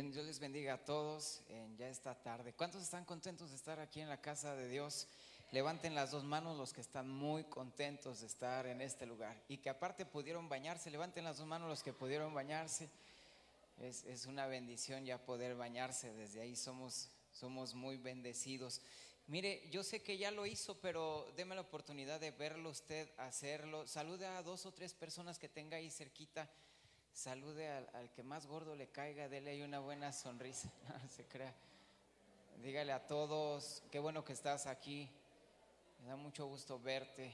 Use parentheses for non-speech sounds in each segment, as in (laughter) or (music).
Bien, Dios les bendiga a todos ya esta tarde. ¿Cuántos están contentos de estar aquí en la casa de Dios? Levanten las dos manos los que están muy contentos de estar en este lugar y que aparte pudieron bañarse. Levanten las dos manos los que pudieron bañarse. Es, es una bendición ya poder bañarse. Desde ahí somos, somos muy bendecidos. Mire, yo sé que ya lo hizo, pero déme la oportunidad de verlo usted hacerlo. Salude a dos o tres personas que tenga ahí cerquita salude al, que más gordo le caiga, dele ahí una buena sonrisa, (laughs) no se crea. Dígale a todos, qué bueno que estás aquí, me da mucho gusto verte.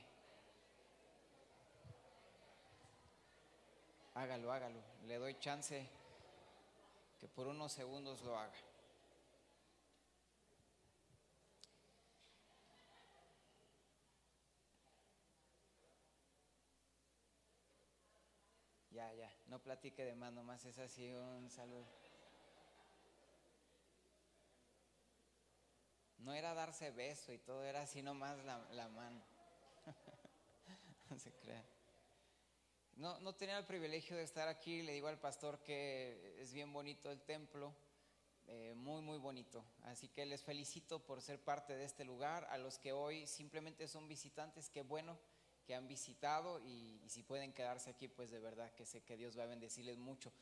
Hágalo, hágalo, le doy chance que por unos segundos lo haga. Ya, ya, no platique de más, nomás es así un saludo. No era darse beso y todo, era así nomás la, la mano. (laughs) no se crea. No, no tenía el privilegio de estar aquí, le digo al pastor que es bien bonito el templo, eh, muy, muy bonito. Así que les felicito por ser parte de este lugar. A los que hoy simplemente son visitantes, qué bueno que han visitado y, si pueden quedarse aquí, pues de verdad que sé que Dios va a bendecirles mucho.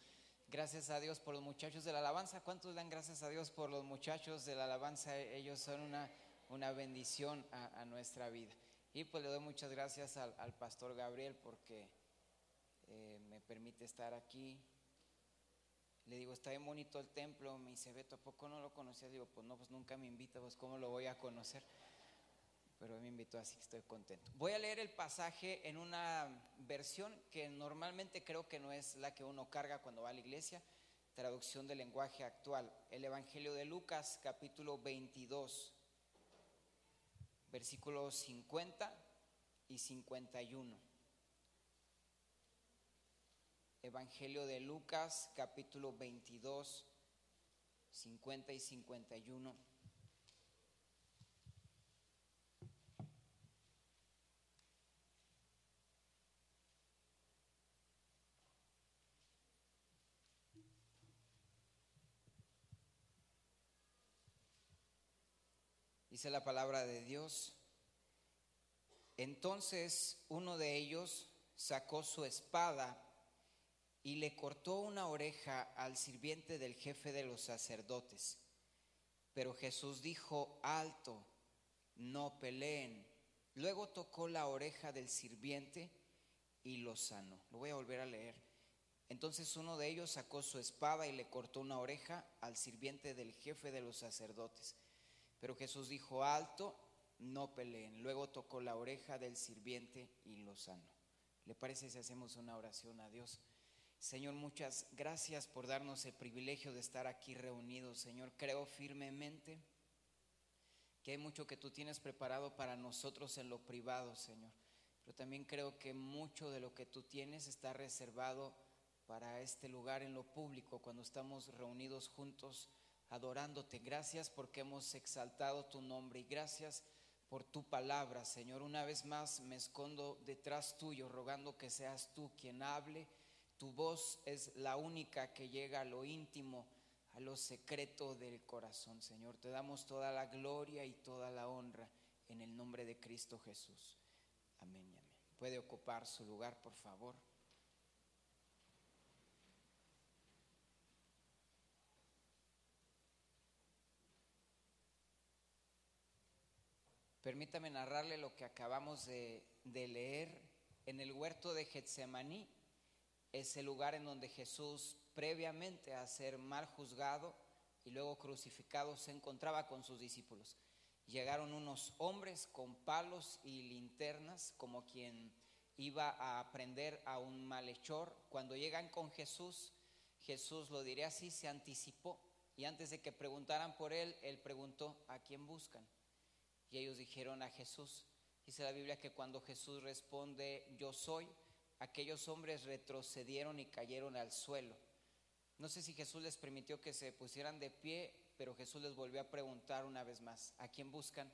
Gracias a Dios por los muchachos de la alabanza. ¿Cuántos dan gracias a Dios por los muchachos de la alabanza? Ellos son una, una bendición a, nuestra vida. Y pues le doy muchas gracias al, pastor Gabriel porque eh, me permite estar aquí. Le digo, está bien bonito el templo. Me dice, Beto, ¿a poco no lo conocía? Digo, pues no, pues nunca me invita, pues ¿cómo lo voy a conocer? Pero me invitó así que estoy contento. Voy a leer el pasaje en una versión que normalmente creo que no es la que uno carga cuando va a la iglesia, traducción del lenguaje actual, el Evangelio de Lucas capítulo 22, versículos 50 y 51. Evangelio de Lucas capítulo 22, 50 y 51. La palabra de Dios. Entonces uno de ellos sacó su espada y le cortó una oreja al sirviente del jefe de los sacerdotes. Pero Jesús dijo, alto, no peleen. Luego tocó la oreja del sirviente y lo sanó. Lo voy a volver a leer. Entonces uno de ellos sacó su espada y le cortó una oreja al sirviente del jefe de los sacerdotes. Pero Jesús dijo, alto, no peleen. Luego tocó la oreja del sirviente y lo sanó. ¿Le parece si hacemos una oración a Dios? Señor, muchas gracias por darnos el privilegio de estar aquí reunidos. Señor, creo firmemente que hay mucho que tú tienes preparado para nosotros en lo privado, Señor. Pero también creo que mucho de lo que tú tienes está reservado para este lugar en lo público, cuando estamos reunidos juntos adorándote. Gracias porque hemos exaltado tu nombre y gracias por tu palabra, Señor. Una vez más me escondo detrás tuyo, rogando que seas tú quien hable. Tu voz es la única que llega a lo íntimo, a lo secreto del corazón, Señor. Te damos toda la gloria y toda la honra en el nombre de Cristo Jesús. Amén y amén. Puede ocupar su lugar, por favor. Permítame narrarle lo que acabamos de, leer en el huerto de Getsemaní. Es el lugar en donde Jesús, previamente a ser mal juzgado y luego crucificado, se encontraba con sus discípulos. Llegaron unos hombres con palos y linternas, como quien iba a prender a un malhechor. Cuando llegan con Jesús, Jesús, lo diré así, se anticipó. Y antes de que preguntaran por él, él preguntó, ¿a quién buscan? Y ellos dijeron a Jesús. Dice la Biblia que cuando Jesús responde, yo soy, aquellos hombres retrocedieron y cayeron al suelo. No sé si Jesús les permitió que se pusieran de pie, pero Jesús les volvió a preguntar una vez más, ¿a quién buscan?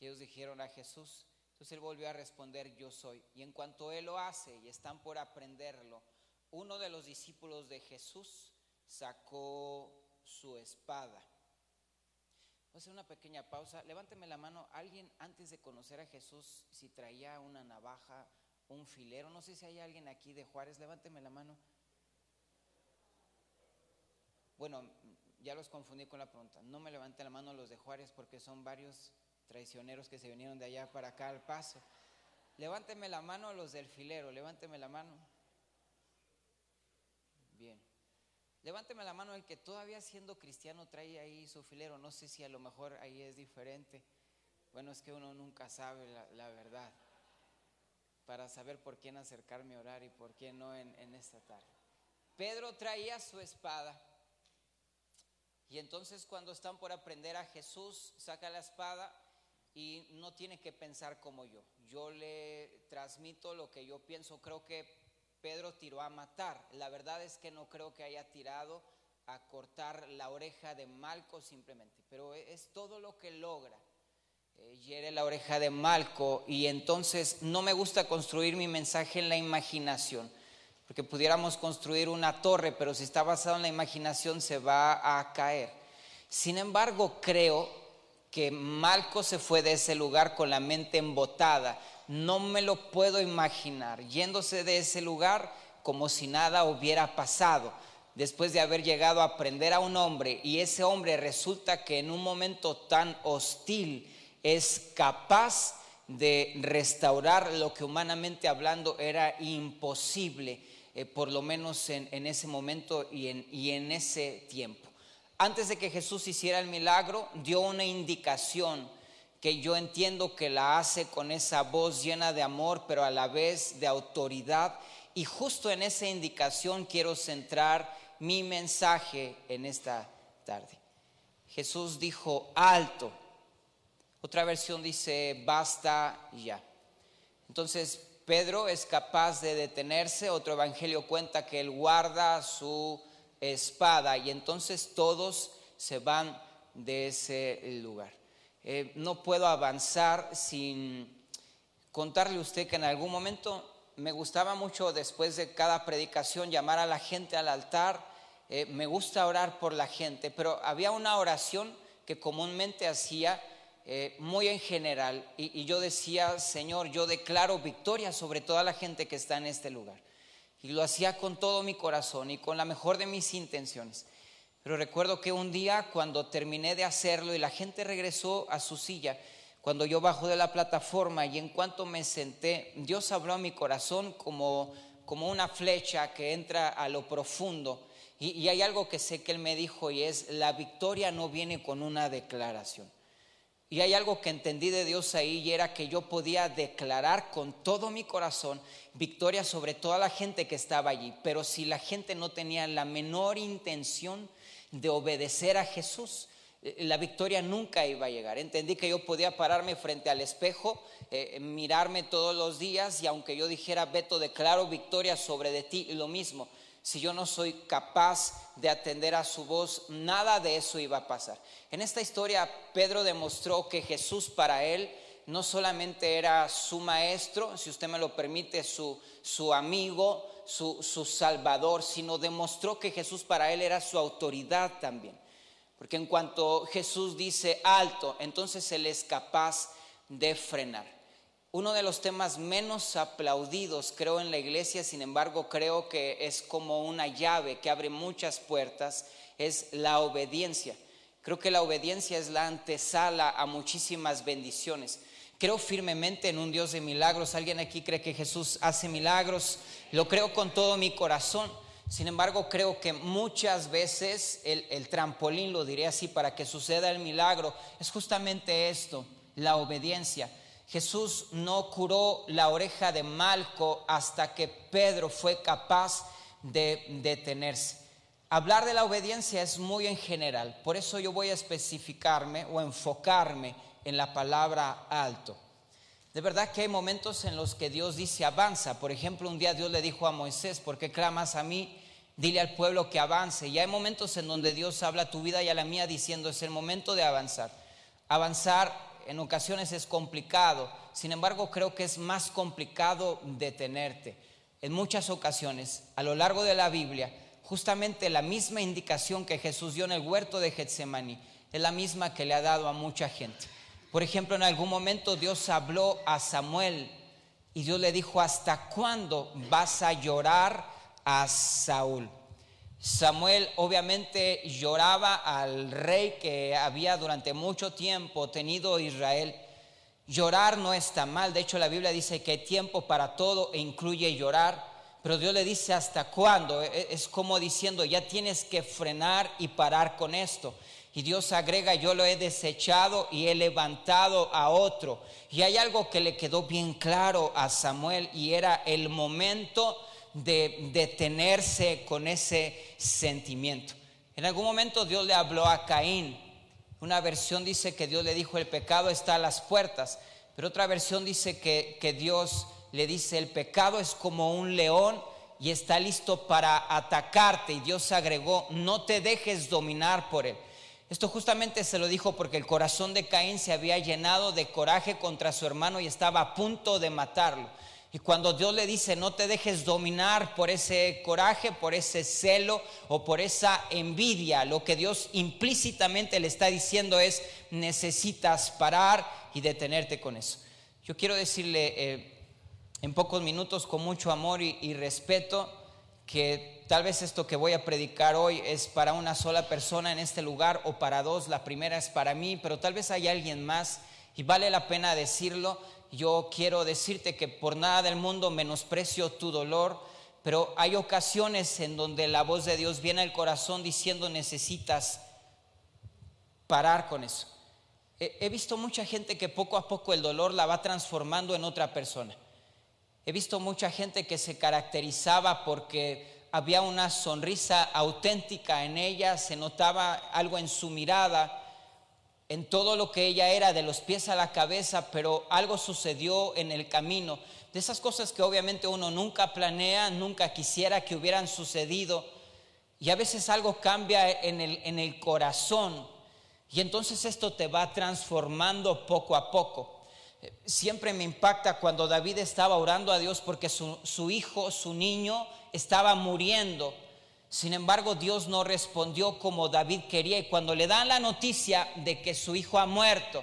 Y ellos dijeron a Jesús. Entonces él volvió a responder, yo soy. Y en cuanto él lo hace y están por aprenderlo, uno de los discípulos de Jesús sacó su espada. Voy a hacer una pequeña pausa. Levánteme la mano. Alguien antes de conocer a Jesús, si traía una navaja, un filero. No sé si hay alguien aquí de Juárez. Levánteme la mano. Bueno, ya los confundí con la pregunta. No me levante la mano los de Juárez porque son varios traicioneros que se vinieron de allá para acá al paso. Levánteme la mano los del filero. Levánteme la mano. Bien. Levánteme la mano el que todavía siendo cristiano trae ahí su filero. No sé si a lo mejor ahí es diferente. Bueno, es que uno nunca sabe la, verdad para saber por quién acercarme a orar y por quién no en, en esta tarde. Pedro traía su espada. Y entonces cuando están por aprender a Jesús, saca la espada y no tiene que pensar como yo. Yo le transmito lo que yo pienso. Creo que Pedro tiró a matar. La verdad es que no creo que haya tirado a cortar la oreja de Malco simplemente, pero es todo lo que logra. Eh, hiere la oreja de Malco y entonces no me gusta construir mi mensaje en la imaginación, porque pudiéramos construir una torre, pero si está basado en la imaginación se va a caer. Sin embargo, creo que Malco se fue de ese lugar con la mente embotada no me lo puedo imaginar, yéndose de ese lugar como si nada hubiera pasado, después de haber llegado a aprender a un hombre y ese hombre resulta que en un momento tan hostil es capaz de restaurar lo que humanamente hablando era imposible, eh, por lo menos en, ese momento y en, y en ese tiempo. Antes de que Jesús hiciera el milagro, dio una indicación que yo entiendo que la hace con esa voz llena de amor, pero a la vez de autoridad. Y justo en esa indicación quiero centrar mi mensaje en esta tarde. Jesús dijo, alto. Otra versión dice, basta ya. Entonces Pedro es capaz de detenerse. Otro evangelio cuenta que él guarda su espada y entonces todos se van de ese lugar. Eh, no puedo avanzar sin contarle a usted que en algún momento me gustaba mucho después de cada predicación llamar a la gente al altar. Eh, me gusta orar por la gente, pero había una oración que comúnmente hacía eh, muy en general y, y yo decía, Señor, yo declaro victoria sobre toda la gente que está en este lugar. Y lo hacía con todo mi corazón y con la mejor de mis intenciones. Pero recuerdo que un día cuando terminé de hacerlo y la gente regresó a su silla, cuando yo bajo de la plataforma y en cuanto me senté, Dios habló a mi corazón como, como una flecha que entra a lo profundo. Y, y hay algo que sé que Él me dijo y es, la victoria no viene con una declaración. Y hay algo que entendí de Dios ahí y era que yo podía declarar con todo mi corazón victoria sobre toda la gente que estaba allí. Pero si la gente no tenía la menor intención de obedecer a Jesús, eh, la victoria nunca iba a llegar. Entendí que yo podía pararme frente al espejo, eh, mirarme todos los días y aunque yo dijera, Beto, declaro victoria sobre de ti, lo mismo. Si yo no soy capaz de atender a su voz, nada de eso iba a pasar. En esta historia, Pedro demostró que Jesús para él no solamente era su maestro, si usted me lo permite, su, su amigo, su, Salvador, sino demostró que Jesús para él era su autoridad también. Porque en cuanto Jesús dice alto, entonces él es capaz de frenar. Uno de los temas menos aplaudidos, creo, en la iglesia, sin embargo, creo que es como una llave que abre muchas puertas, es la obediencia. Creo que la obediencia es la antesala a muchísimas bendiciones. Creo firmemente en un Dios de milagros. ¿Alguien aquí cree que Jesús hace milagros? Lo creo con todo mi corazón. Sin embargo, creo que muchas veces el, trampolín, lo diré así, para que suceda el milagro, es justamente esto, la obediencia. Jesús no curó la oreja de Malco hasta que Pedro fue capaz de detenerse. Hablar de la obediencia es muy en general, por eso yo voy a especificarme o enfocarme en la palabra alto. De verdad que hay momentos en los que Dios dice avanza. Por ejemplo, un día Dios le dijo a Moisés, ¿por qué clamas a mí? Dile al pueblo que avance. Y hay momentos en donde Dios habla a tu vida y a la mía diciendo, es el momento de avanzar. Avanzar en ocasiones es complicado. Sin embargo, creo que es más complicado detenerte. En muchas ocasiones, a lo largo de la Biblia, justamente la misma indicación que Jesús dio en el huerto de Getsemaní, es la misma que le ha dado a mucha gente. Por ejemplo, en algún momento Dios habló a Samuel y Dios le dijo, ¿hasta cuándo vas a llorar a Saúl? Samuel obviamente lloraba al rey que había durante mucho tiempo tenido Israel. Llorar no está mal, de hecho la Biblia dice que hay tiempo para todo e incluye llorar, pero Dios le dice hasta cuándo, e, e, es como diciendo, ya tienes que frenar y parar con esto. Y Dios agrega, yo lo he desechado y he levantado a otro. Y hay algo que le quedó bien claro a Samuel y era el momento de detenerse con ese sentimiento. En algún momento Dios le habló a Caín. Una versión dice que Dios le dijo, el pecado está a las puertas. Pero otra versión dice que, que Dios le dice, el pecado es como un león y está listo para atacarte. Y Dios agregó, no te dejes dominar por él. Esto justamente se lo dijo porque el corazón de Caín se había llenado de coraje contra su hermano y estaba a punto de matarlo. Y cuando Dios le dice, no te dejes dominar por ese coraje, por ese celo o por esa envidia, lo que Dios implícitamente le está diciendo es, necesitas parar y detenerte con eso. Yo quiero decirle eh, en pocos minutos, con mucho amor y respeto, que tal vez esto que voy a predicar hoy es para una sola persona en este lugar o para dos. La primera es para mí, pero tal vez hay alguien más y vale la pena decirlo yo quiero decirte que por nada del mundo menosprecio tu dolor, pero hay ocasiones en donde la voz de Dios viene al corazón diciendo necesitas parar con eso. He visto mucha gente que poco a poco el dolor la va transformando en otra persona. He visto mucha gente que se caracterizaba porque había una sonrisa auténtica en ella, se notaba algo en su mirada, en todo lo que ella era, de los pies a la cabeza, pero algo sucedió en el camino. De esas cosas que obviamente uno nunca planea, nunca quisiera que hubieran sucedido. Y a veces algo cambia en el, en el corazón. Y entonces esto te va transformando poco a poco. Siempre me impacta cuando David estaba orando a Dios porque su, su hijo, su niño, estaba muriendo. Sin embargo, Dios no respondió como David quería y cuando le dan la noticia de que su hijo ha muerto,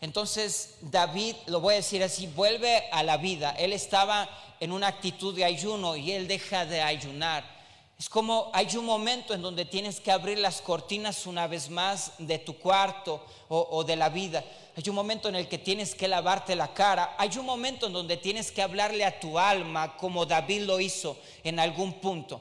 entonces David, lo voy a decir así, vuelve a la vida. Él estaba en una actitud de ayuno y él deja de ayunar. Es como hay un momento en donde tienes que abrir las cortinas una vez más de tu cuarto o, o, de la vida. Hay un momento en el que tienes que lavarte la cara. Hay un momento en donde tienes que hablarle a tu alma como David lo hizo en algún punto.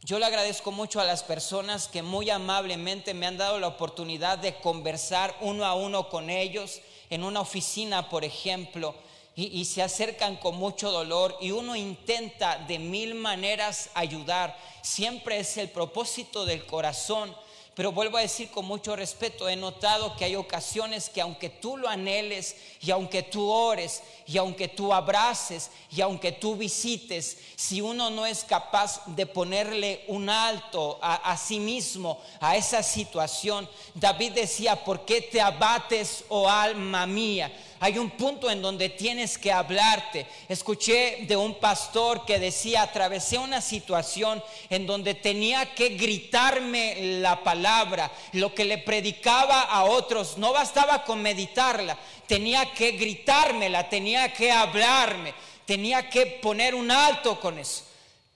Yo le agradezco mucho a las personas que muy amablemente me han dado la oportunidad de conversar uno a uno con ellos en una oficina, por ejemplo, y, se acercan con mucho dolor y uno intenta de mil maneras ayudar. Siempre es el propósito del corazón pero vuelvo a decir con mucho respeto, he notado que hay ocasiones que aunque tú lo anheles y aunque tú ores y aunque tú abraces y aunque tú visites, si uno no es capaz de ponerle un alto a, sí mismo, a esa situación, David decía, ¿por qué te abates, oh alma mía? Hay un punto en donde tienes que hablarte. Escuché de un pastor que decía, atravesé una situación en donde tenía que gritarme la palabra, lo que le predicaba a otros, no bastaba con meditarla, tenía que gritármela, tenía que hablarme, tenía que poner un alto con eso.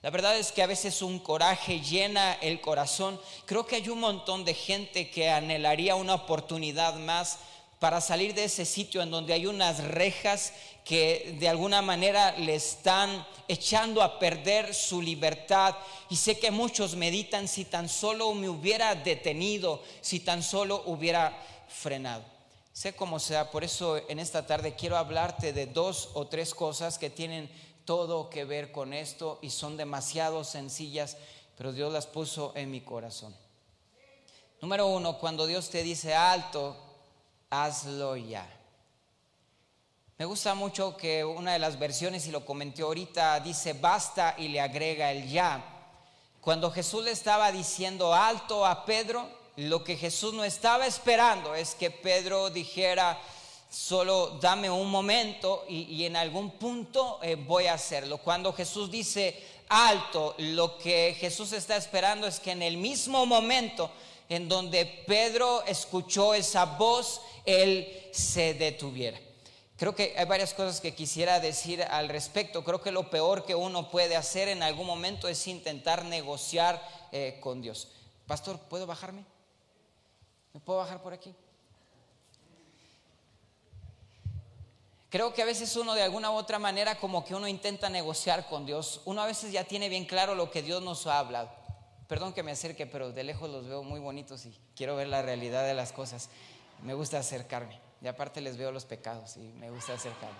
La verdad es que a veces un coraje llena el corazón. Creo que hay un montón de gente que anhelaría una oportunidad más para salir de ese sitio en donde hay unas rejas que de alguna manera le están echando a perder su libertad. Y sé que muchos meditan si tan solo me hubiera detenido, si tan solo hubiera frenado. Sé cómo sea, por eso en esta tarde quiero hablarte de dos o tres cosas que tienen todo que ver con esto y son demasiado sencillas, pero Dios las puso en mi corazón. Número uno, cuando Dios te dice alto, hazlo ya. Me gusta mucho que una de las versiones, y lo comenté ahorita, dice basta y le agrega el ya. Cuando Jesús le estaba diciendo alto a Pedro, lo que Jesús no estaba esperando es que Pedro dijera, solo dame un momento y, en algún punto eh, voy a hacerlo. Cuando Jesús dice alto, lo que Jesús está esperando es que en el mismo momento en donde Pedro escuchó esa voz, él se detuviera. Creo que hay varias cosas que quisiera decir al respecto. Creo que lo peor que uno puede hacer en algún momento es intentar negociar eh, con Dios. Pastor, ¿puedo bajarme? ¿Me puedo bajar por aquí? Creo que a veces uno de alguna u otra manera como que uno intenta negociar con Dios. Uno a veces ya tiene bien claro lo que Dios nos ha hablado. Perdón que me acerque, pero de lejos los veo muy bonitos y quiero ver la realidad de las cosas. Me gusta acercarme. Y aparte les veo los pecados y me gusta acercarme.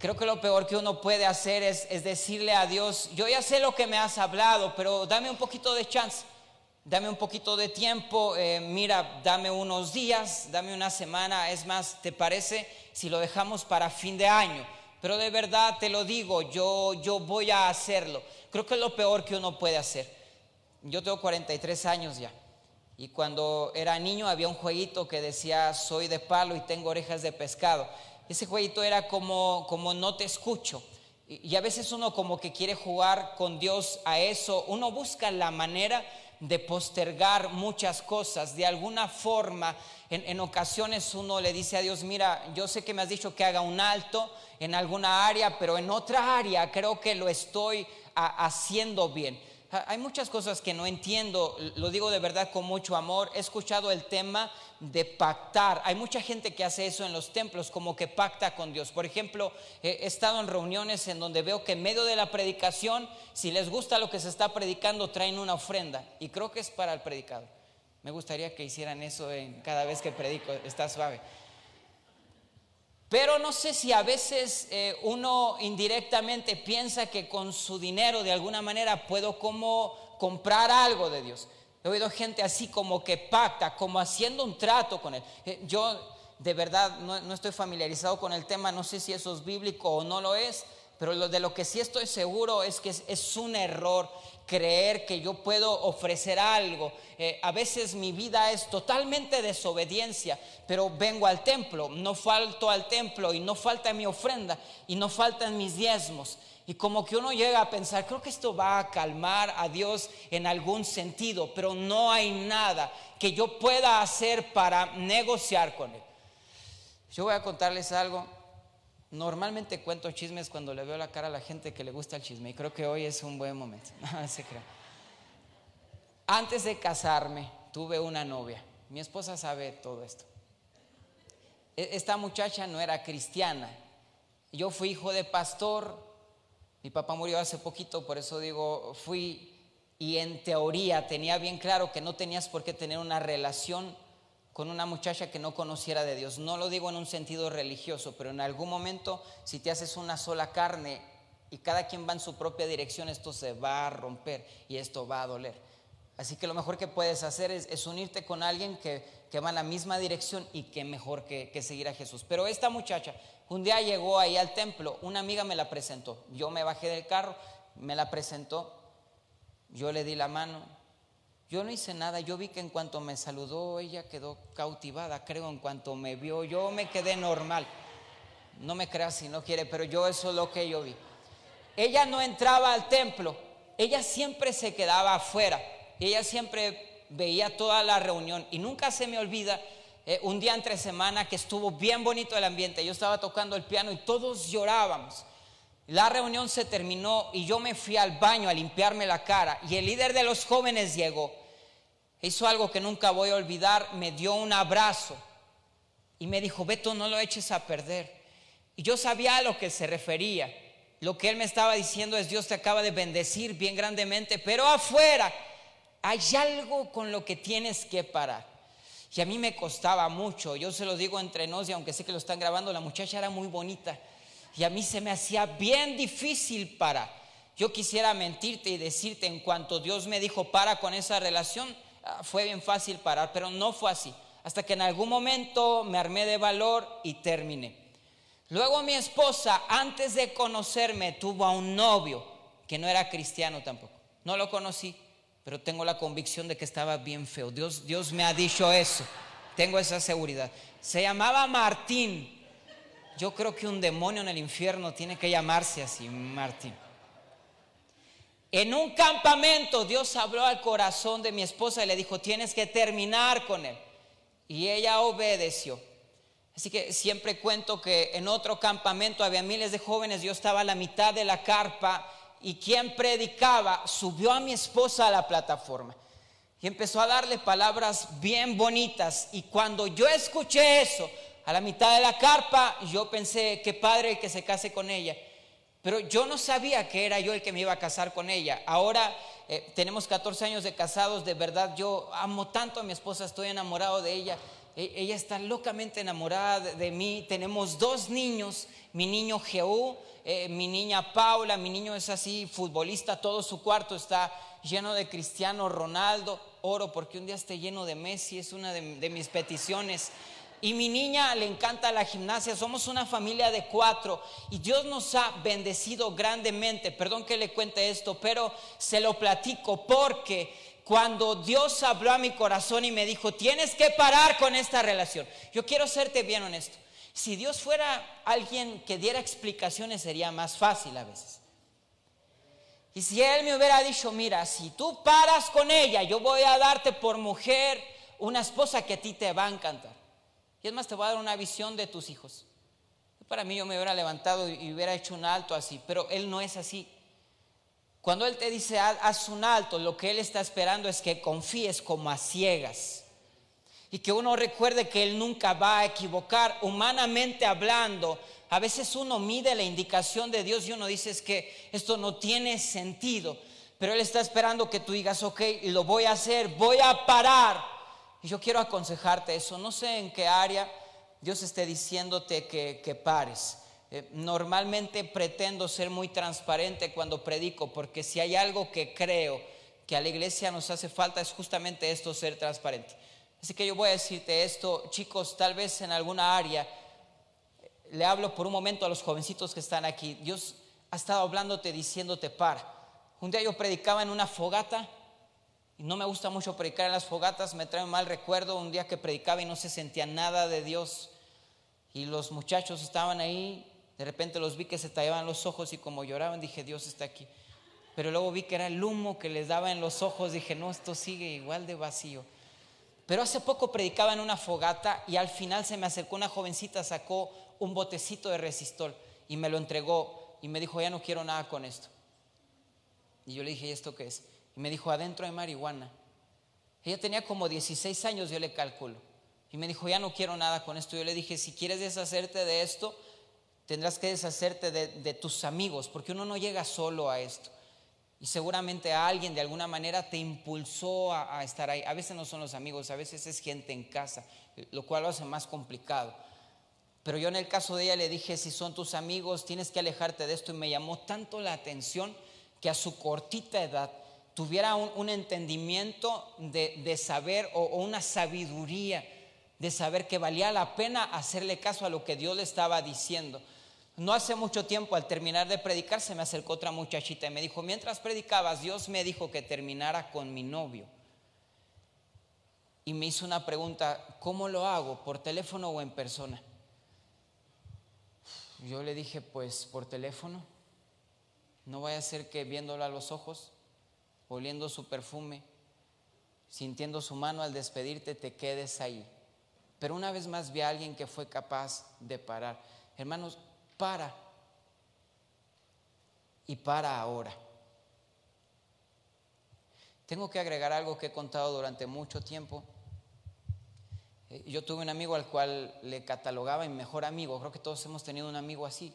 Creo que lo peor que uno puede hacer es, decirle a Dios, yo ya sé lo que me has hablado, pero dame un poquito de chance dame un poquito de tiempo, eh, mira, dame unos días, dame una semana, es más, ¿te parece si lo dejamos para fin de año? Pero de verdad te lo digo, yo, yo voy a hacerlo. Creo que es lo peor que uno puede hacer. Yo tengo 43 años ya. Y cuando era niño había un jueguito que decía, soy de palo y tengo orejas de pescado. Ese jueguito era como, como no te escucho. Y a veces uno como que quiere jugar con Dios a eso. Uno busca la manera de postergar muchas cosas. De alguna forma, en, ocasiones uno le dice a Dios, mira, yo sé que me has dicho que haga un alto en alguna área, pero en otra área creo que lo estoy haciendo bien. Hay muchas cosas que no entiendo, lo digo de verdad con mucho amor. He escuchado el tema de pactar. Hay mucha gente que hace eso en los templos, como que pacta con Dios. Por ejemplo, he estado en reuniones en donde veo que en medio de la predicación, si les gusta lo que se está predicando, traen una ofrenda. Y creo que es para el predicador. Me gustaría que hicieran eso en cada vez que predico, está suave. Pero no sé si a veces eh, uno indirectamente piensa que con su dinero de alguna manera puedo como comprar algo de Dios. He oído gente así como que pacta, como haciendo un trato con Él. Eh, yo de verdad no, estoy familiarizado con el tema, no sé si eso es bíblico o no lo es, pero lo de lo que sí estoy seguro es que es un error creer que yo puedo ofrecer algo. Eh, a veces mi vida es totalmente desobediencia, pero vengo al templo, no falto al templo y no falta mi ofrenda y no faltan mis diezmos. Y como que uno llega a pensar, creo que esto va a calmar a Dios en algún sentido, pero no hay nada que yo pueda hacer para negociar con Él. Yo voy a contarles algo. Normalmente cuento chismes cuando le veo la cara a la gente que le gusta el chisme y creo que hoy es un buen momento. (laughs) Antes de casarme tuve una novia. Mi esposa sabe todo esto. E-, esta muchacha no era cristiana. Yo fui hijo de pastor. Mi papá murió hace poquito, por eso digo, fui y en teoría tenía bien claro que no tenías por qué tener una relación con una muchacha que no conociera de Dios. No lo digo en un sentido religioso, pero en algún momento si te haces una sola carne y cada quien va en su propia dirección, esto se va a romper y esto va a doler. Así que lo mejor que puedes hacer es, unirte con alguien que, va en la misma dirección y que mejor que, que seguir a Jesús. Pero esta muchacha un día llegó ahí al templo, una amiga me la presentó, yo me bajé del carro, me la presentó, yo le di la mano, yo no hice nada, yo vi que en cuanto me saludó ella quedó cautivada, creo, en cuanto me vio, yo me quedé normal. No me creas si no quiere, pero yo eso es lo que yo vi. Ella no entraba al templo, ella siempre se quedaba afuera, ella siempre veía toda la reunión y nunca se me olvida eh, un día entre semana que estuvo bien bonito el ambiente, yo estaba tocando el piano y todos llorábamos. La reunión se terminó y yo me fui al baño a limpiarme la cara y el líder de los jóvenes llegó hizo algo que nunca voy a olvidar, me dio un abrazo y me dijo, Beto, no lo eches a perder. Y yo sabía a lo que se refería. Lo que él me estaba diciendo es, Dios te acaba de bendecir bien grandemente, pero afuera hay algo con lo que tienes que parar. Y a mí me costaba mucho, yo se lo digo entre nos y aunque sé que lo están grabando, la muchacha era muy bonita. Y a mí se me hacía bien difícil parar. Yo quisiera mentirte y decirte en cuanto Dios me dijo para con esa relación, fue bien fácil parar, pero no fue así. Hasta que en algún momento me armé de valor y terminé. Luego mi esposa, antes de conocerme, tuvo a un novio que no era cristiano tampoco. No lo conocí, pero tengo la convicción de que estaba bien feo. Dios, Dios me ha dicho eso. Tengo esa seguridad. Se llamaba Martín. Yo creo que un demonio en el infierno tiene que llamarse así, Martín. En un campamento Dios habló al corazón de mi esposa y le dijo, tienes que terminar con él. Y ella obedeció. Así que siempre cuento que en otro campamento había miles de jóvenes, yo estaba a la mitad de la carpa y quien predicaba subió a mi esposa a la plataforma y empezó a darle palabras bien bonitas. Y cuando yo escuché eso, a la mitad de la carpa, yo pensé, qué padre que se case con ella. Pero yo no sabía que era yo el que me iba a casar con ella. Ahora eh, tenemos 14 años de casados, de verdad yo amo tanto a mi esposa, estoy enamorado de ella. E, ella está locamente enamorada de, mí. Tenemos dos niños, mi niño Jehú, eh, mi niña Paula, mi niño es así, futbolista, todo su cuarto está lleno de Cristiano Ronaldo. Oro porque un día esté lleno de Messi, es una de mis peticiones. Y mi niña le encanta la gimnasia. Somos una familia de cuatro y Dios nos ha bendecido grandemente. Perdón que le cuente esto, pero se lo platico porque cuando Dios habló a mi corazón y me dijo, tienes que parar con esta relación. Yo quiero serte bien honesto. Si Dios fuera alguien que diera explicaciones sería más fácil a veces. Y si Él me hubiera dicho, mira, si tú paras con ella, yo voy a darte por mujer una esposa que a ti te va a encantar. Y es más, te voy a dar una visión de tus hijos. Para mí yo me hubiera levantado y hubiera hecho un alto así, pero Él no es así. Cuando Él te dice haz un alto, lo que Él está esperando es que confíes como a ciegas. Y que uno recuerde que Él nunca va a equivocar. Humanamente hablando, a veces uno mide la indicación de Dios y uno dice es que esto no tiene sentido. Pero Él está esperando que tú digas, ok, lo voy a hacer, voy a parar y yo quiero aconsejarte eso. No sé en qué área Dios esté diciéndote que, pares. Eh, normalmente pretendo ser muy transparente cuando predico, porque si hay algo que creo que a la iglesia nos hace falta es justamente esto, ser transparente. Así que yo voy a decirte esto, chicos, tal vez en alguna área, eh, le hablo por un momento a los jovencitos que están aquí. Dios ha estado hablándote, diciéndote para. Un día yo predicaba en una fogata no me gusta mucho predicar en las fogatas, me trae mal recuerdo un día que predicaba y no se sentía nada de Dios. Y los muchachos estaban ahí, de repente los vi que se tallaban los ojos y como lloraban dije, Dios está aquí. Pero luego vi que era el humo que les daba en los ojos, dije, no, esto sigue igual de vacío. Pero hace poco predicaba en una fogata y al final se me acercó una jovencita, sacó un botecito de resistol y me lo entregó y me dijo, ya no quiero nada con esto. Y yo le dije, ¿y esto qué es? Y me dijo, adentro hay marihuana. Ella tenía como 16 años, yo le calculo. Y me dijo, ya no quiero nada con esto. Yo le dije, si quieres deshacerte de esto, tendrás que deshacerte de, tus amigos, porque uno no llega solo a esto. Y seguramente a alguien de alguna manera te impulsó a, a, estar ahí. A veces no son los amigos, a veces es gente en casa, lo cual lo hace más complicado. Pero yo en el caso de ella le dije, si son tus amigos, tienes que alejarte de esto. Y me llamó tanto la atención que a su cortita edad tuviera un, entendimiento de, saber o, una sabiduría de saber que valía la pena hacerle caso a lo que Dios le estaba diciendo. No hace mucho tiempo, al terminar de predicar, se me acercó otra muchachita y me dijo, mientras predicabas, Dios me dijo que terminara con mi novio. Y me hizo una pregunta, ¿cómo lo hago? ¿Por teléfono o en persona? Yo le dije, pues por teléfono. No vaya a ser que viéndolo a los ojos oliendo su perfume, sintiendo su mano al despedirte, te quedes ahí. Pero una vez más vi a alguien que fue capaz de parar. Hermanos, para. Y para ahora. Tengo que agregar algo que he contado durante mucho tiempo. Eh, yo tuve un amigo al cual le catalogaba mi mejor amigo. Creo que todos hemos tenido un amigo así.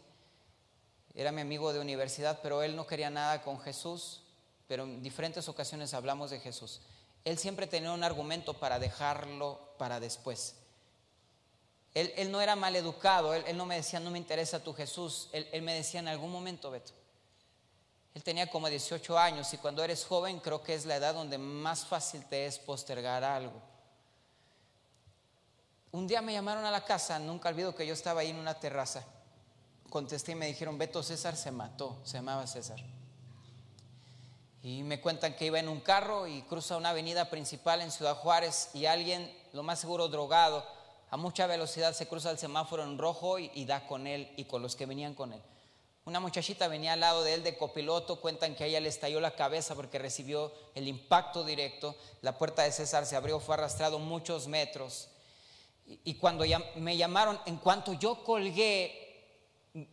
Era mi amigo de universidad, pero él no quería nada con Jesús pero en diferentes ocasiones hablamos de Jesús. Él siempre tenía un argumento para dejarlo para después. Él, no era mal educado, él, no me decía, no me interesa tu Jesús, él, él me decía en algún momento, Beto. Él tenía como 18 años y cuando eres joven creo que es la edad donde más fácil te es postergar algo. Un día me llamaron a la casa, nunca olvido que yo estaba ahí en una terraza. Contesté y me dijeron, Beto César se mató, se llamaba César. Y me cuentan que iba en un carro y cruza una avenida principal en Ciudad Juárez y alguien, lo más seguro drogado, a mucha velocidad se cruza el semáforo en rojo y, da con él y con los que venían con él. Una muchachita venía al lado de él de copiloto, cuentan que a ella le estalló la cabeza porque recibió el impacto directo. La puerta de César se abrió, fue arrastrado muchos metros. Y, cuando me llamaron, en cuanto yo colgué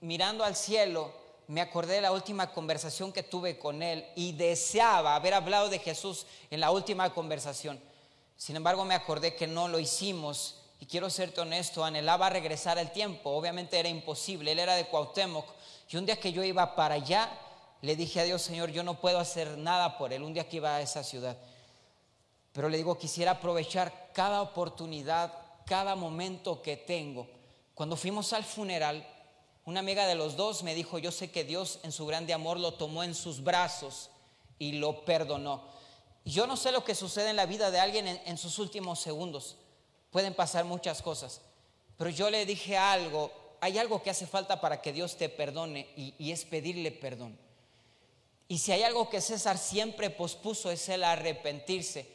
mirando al cielo, me acordé de la última conversación que tuve con él y deseaba haber hablado de Jesús en la última conversación. Sin embargo, me acordé que no lo hicimos y quiero serte honesto, anhelaba regresar al tiempo. Obviamente era imposible, él era de Cuauhtémoc y un día que yo iba para allá, le dije a Dios, Señor, yo no puedo hacer nada por él, un día que iba a esa ciudad. Pero le digo, quisiera aprovechar cada oportunidad, cada momento que tengo. Cuando fuimos al funeral, una amiga de los dos me dijo, yo sé que Dios en su grande amor lo tomó en sus brazos y lo perdonó. Yo no sé lo que sucede en la vida de alguien en, sus últimos segundos. Pueden pasar muchas cosas. Pero yo le dije algo, hay algo que hace falta para que Dios te perdone y, es pedirle perdón. Y si hay algo que César siempre pospuso es el arrepentirse.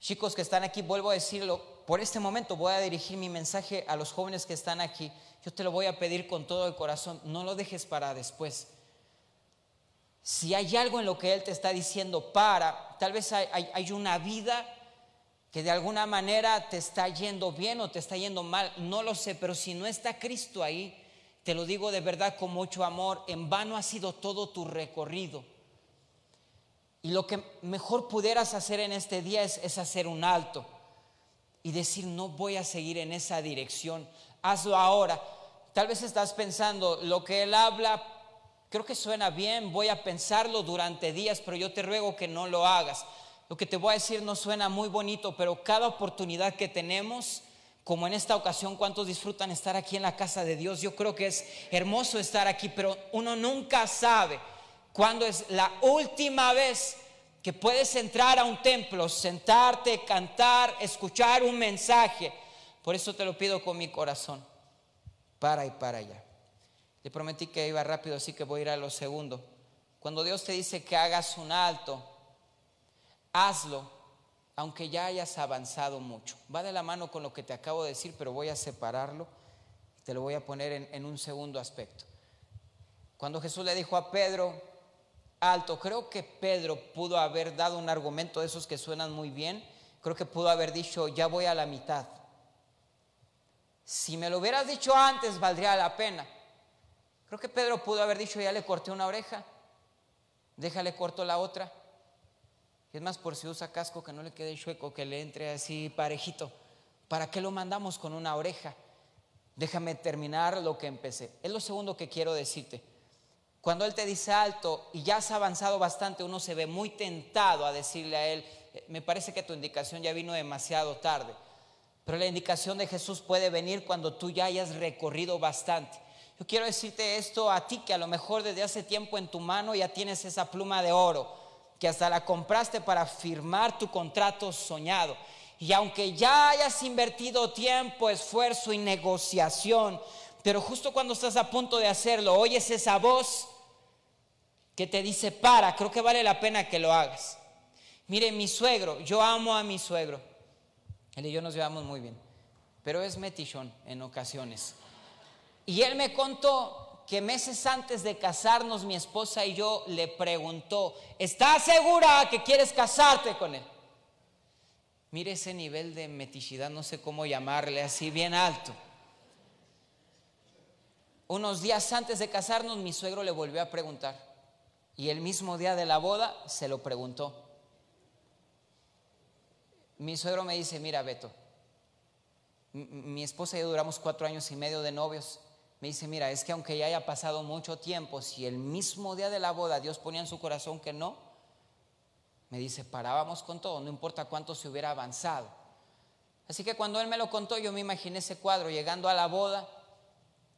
Chicos que están aquí, vuelvo a decirlo, por este momento voy a dirigir mi mensaje a los jóvenes que están aquí. Yo te lo voy a pedir con todo el corazón, no lo dejes para después. Si hay algo en lo que Él te está diciendo para, tal vez hay, una vida que de alguna manera te está yendo bien o te está yendo mal, no lo sé, pero si no está Cristo ahí, te lo digo de verdad con mucho amor, en vano ha sido todo tu recorrido. Y lo que mejor pudieras hacer en este día es, es hacer un alto y decir, no voy a seguir en esa dirección, hazlo ahora. Tal vez estás pensando, lo que Él habla, creo que suena bien, voy a pensarlo durante días, pero yo te ruego que no lo hagas. Lo que te voy a decir no suena muy bonito, pero cada oportunidad que tenemos, como en esta ocasión, ¿cuántos disfrutan estar aquí en la casa de Dios? Yo creo que es hermoso estar aquí, pero uno nunca sabe cuándo es la última vez que puedes entrar a un templo, sentarte, cantar, escuchar un mensaje. Por eso te lo pido con mi corazón, para y para allá. Le prometí que iba rápido, así que voy a ir a lo segundo. Cuando Dios te dice que hagas un alto, hazlo, aunque ya hayas avanzado mucho. Va de la mano con lo que te acabo de decir, pero voy a separarlo. Te lo voy a poner en, en un segundo aspecto. Cuando Jesús le dijo a Pedro, alto, creo que Pedro pudo haber dado un argumento de esos que suenan muy bien. Creo que pudo haber dicho, ya voy a la mitad. Si me lo hubieras dicho antes, valdría la pena. Creo que Pedro pudo haber dicho, ya le corté una oreja, déjale corto la otra. es más, por si usa casco, que no le quede chueco, que le entre así parejito. ¿Para qué lo mandamos con una oreja? Déjame terminar lo que empecé. Es lo segundo que quiero decirte. Cuando Él te dice alto y ya has avanzado bastante, uno se ve muy tentado a decirle a Él, eh, me parece que tu indicación ya vino demasiado tarde. Pero la indicación de Jesús puede venir cuando tú ya hayas recorrido bastante. Yo quiero decirte esto a ti que a lo mejor desde hace tiempo en tu mano ya tienes esa pluma de oro, que hasta la compraste para firmar tu contrato soñado. Y aunque ya hayas invertido tiempo, esfuerzo y negociación, pero justo cuando estás a punto de hacerlo, oyes esa voz que te dice, para, creo que vale la pena que lo hagas. Mire, mi suegro, yo amo a mi suegro. Él y yo nos llevamos muy bien, pero es metichón en ocasiones. Y él me contó que meses antes de casarnos, mi esposa y yo le preguntó, ¿estás segura que quieres casarte con él? Mire ese nivel de metichidad, no sé cómo llamarle, así bien alto. Unos días antes de casarnos, mi suegro le volvió a preguntar. Y el mismo día de la boda se lo preguntó. Mi suegro me dice, mira Beto, mi esposa y yo duramos cuatro años y medio de novios me dice, mira, es que aunque ya haya pasado mucho tiempo, si el mismo día de la boda Dios ponía en su corazón que no, me dice, parábamos con todo, no importa cuánto se hubiera avanzado. Así que cuando él me lo contó, yo me imaginé ese cuadro llegando a la boda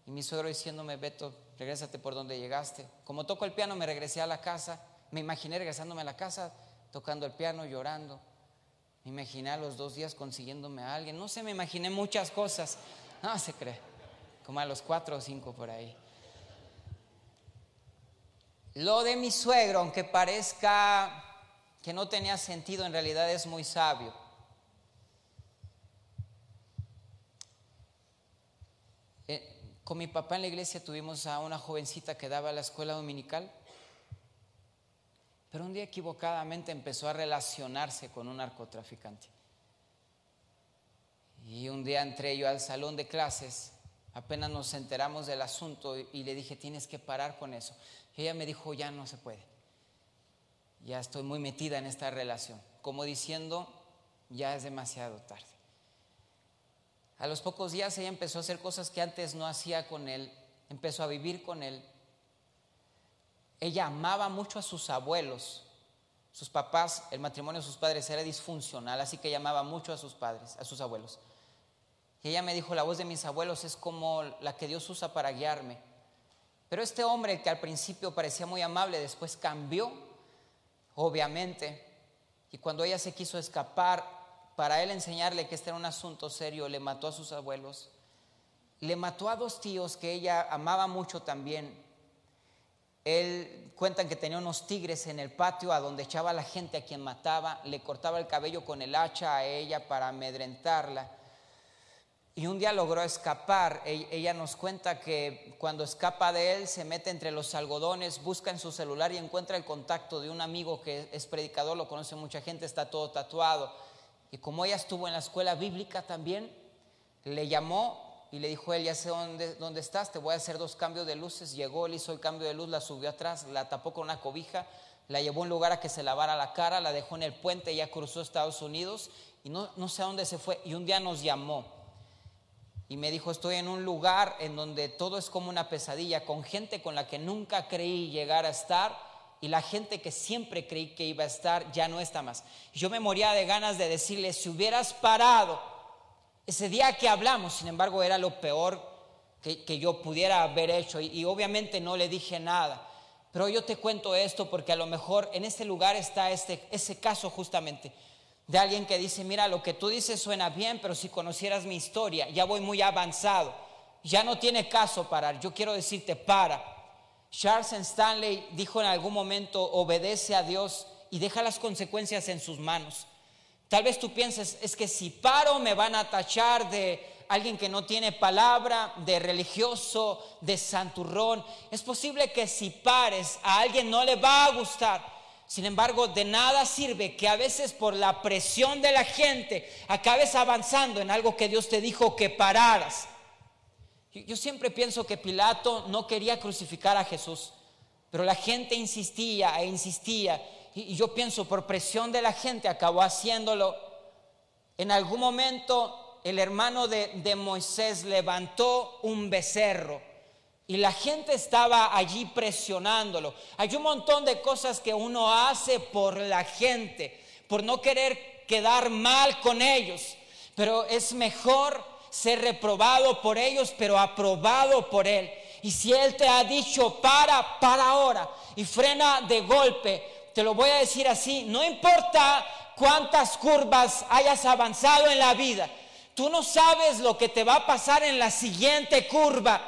y mi suegro diciéndome, Beto, regrésate por donde llegaste. Como toco el piano, me regresé a la casa, me imaginé regresándome a la casa, tocando el piano, llorando. Me imaginé a los dos días consiguiéndome a alguien. No sé, me imaginé muchas cosas. No se cree como a los cuatro o cinco por ahí. Lo de mi suegro, aunque parezca que no tenía sentido, en realidad es muy sabio. Eh, Con mi papá en la iglesia tuvimos a una jovencita que daba la escuela dominical, pero un día equivocadamente empezó a relacionarse con un narcotraficante. Y un día entré yo al salón de clases, apenas nos enteramos del asunto y le dije, tienes que parar con eso. Ella me dijo, ya no se puede. Ya estoy muy metida en esta relación. Como diciendo, ya es demasiado tarde. A los pocos días ella empezó a hacer cosas que antes no hacía con él, empezó a vivir con él. Ella amaba mucho a sus abuelos. Sus papás, el matrimonio de sus padres era disfuncional, así que ella amaba mucho a sus padres, a sus abuelos. Y ella me dijo, la voz de mis abuelos es como la que Dios usa para guiarme. Pero este hombre que al principio parecía muy amable, después cambió, obviamente. Y cuando ella se quiso escapar, para él enseñarle que este era un asunto serio, le mató a sus abuelos. Le mató a dos tíos que ella amaba mucho también. Él cuentan que tenía unos tigres en el patio a donde echaba a la gente a quien mataba, le cortaba el cabello con el hacha a ella para amedrentarla. Y un día logró escapar. E-, ella nos cuenta que cuando escapa de él se mete entre los algodones, busca en su celular y encuentra el contacto de un amigo que es predicador, lo conoce mucha gente, está todo tatuado. Y como ella estuvo en la escuela bíblica también, le llamó y le dijo, él ya sé dónde, dónde estás, te voy a hacer dos cambios de luces. Llegó, le hizo el cambio de luz, la subió atrás, la tapó con una cobija, la llevó a un lugar a que se lavara la cara, la dejó en el puente, ya cruzó Estados Unidos y no, no sé a dónde se fue. Y un día nos llamó y me dijo, estoy en un lugar en donde todo es como una pesadilla, con gente con la que nunca creí llegar a estar y la gente que siempre creí que iba a estar ya no está más. Yo me moría de ganas de decirle, si hubieras parado ese día que hablamos, sin embargo era lo peor que, yo pudiera haber hecho y, obviamente no le dije nada. Pero yo te cuento esto porque a lo mejor en este lugar está este, ese caso justamente de alguien que dice, mira, lo que tú dices suena bien, pero si conocieras mi historia, ya voy muy avanzado, ya no tiene caso parar, yo quiero decirte, para. Charles Stanley dijo en algún momento, obedece a Dios y deja las consecuencias en sus manos. Tal vez tú pienses, es que si paro me van a tachar de alguien que no tiene palabra, de religioso, de santurrón. Es posible que si pares a alguien no le va a gustar. Sin embargo, de nada sirve que a veces por la presión de la gente acabes avanzando en algo que Dios te dijo que pararas. Yo siempre pienso que Pilato no quería crucificar a Jesús, pero la gente insistía e insistía. Y yo pienso, por presión de la gente acabó haciéndolo. En algún momento el hermano de, de Moisés levantó un becerro y la gente estaba allí presionándolo. Hay un montón de cosas que uno hace por la gente, por no querer quedar mal con ellos. Pero es mejor ser reprobado por ellos, pero aprobado por Él. Y si Él te ha dicho, para, para ahora, y frena de golpe, te lo voy a decir así, no importa cuántas curvas hayas avanzado en la vida, tú no sabes lo que te va a pasar en la siguiente curva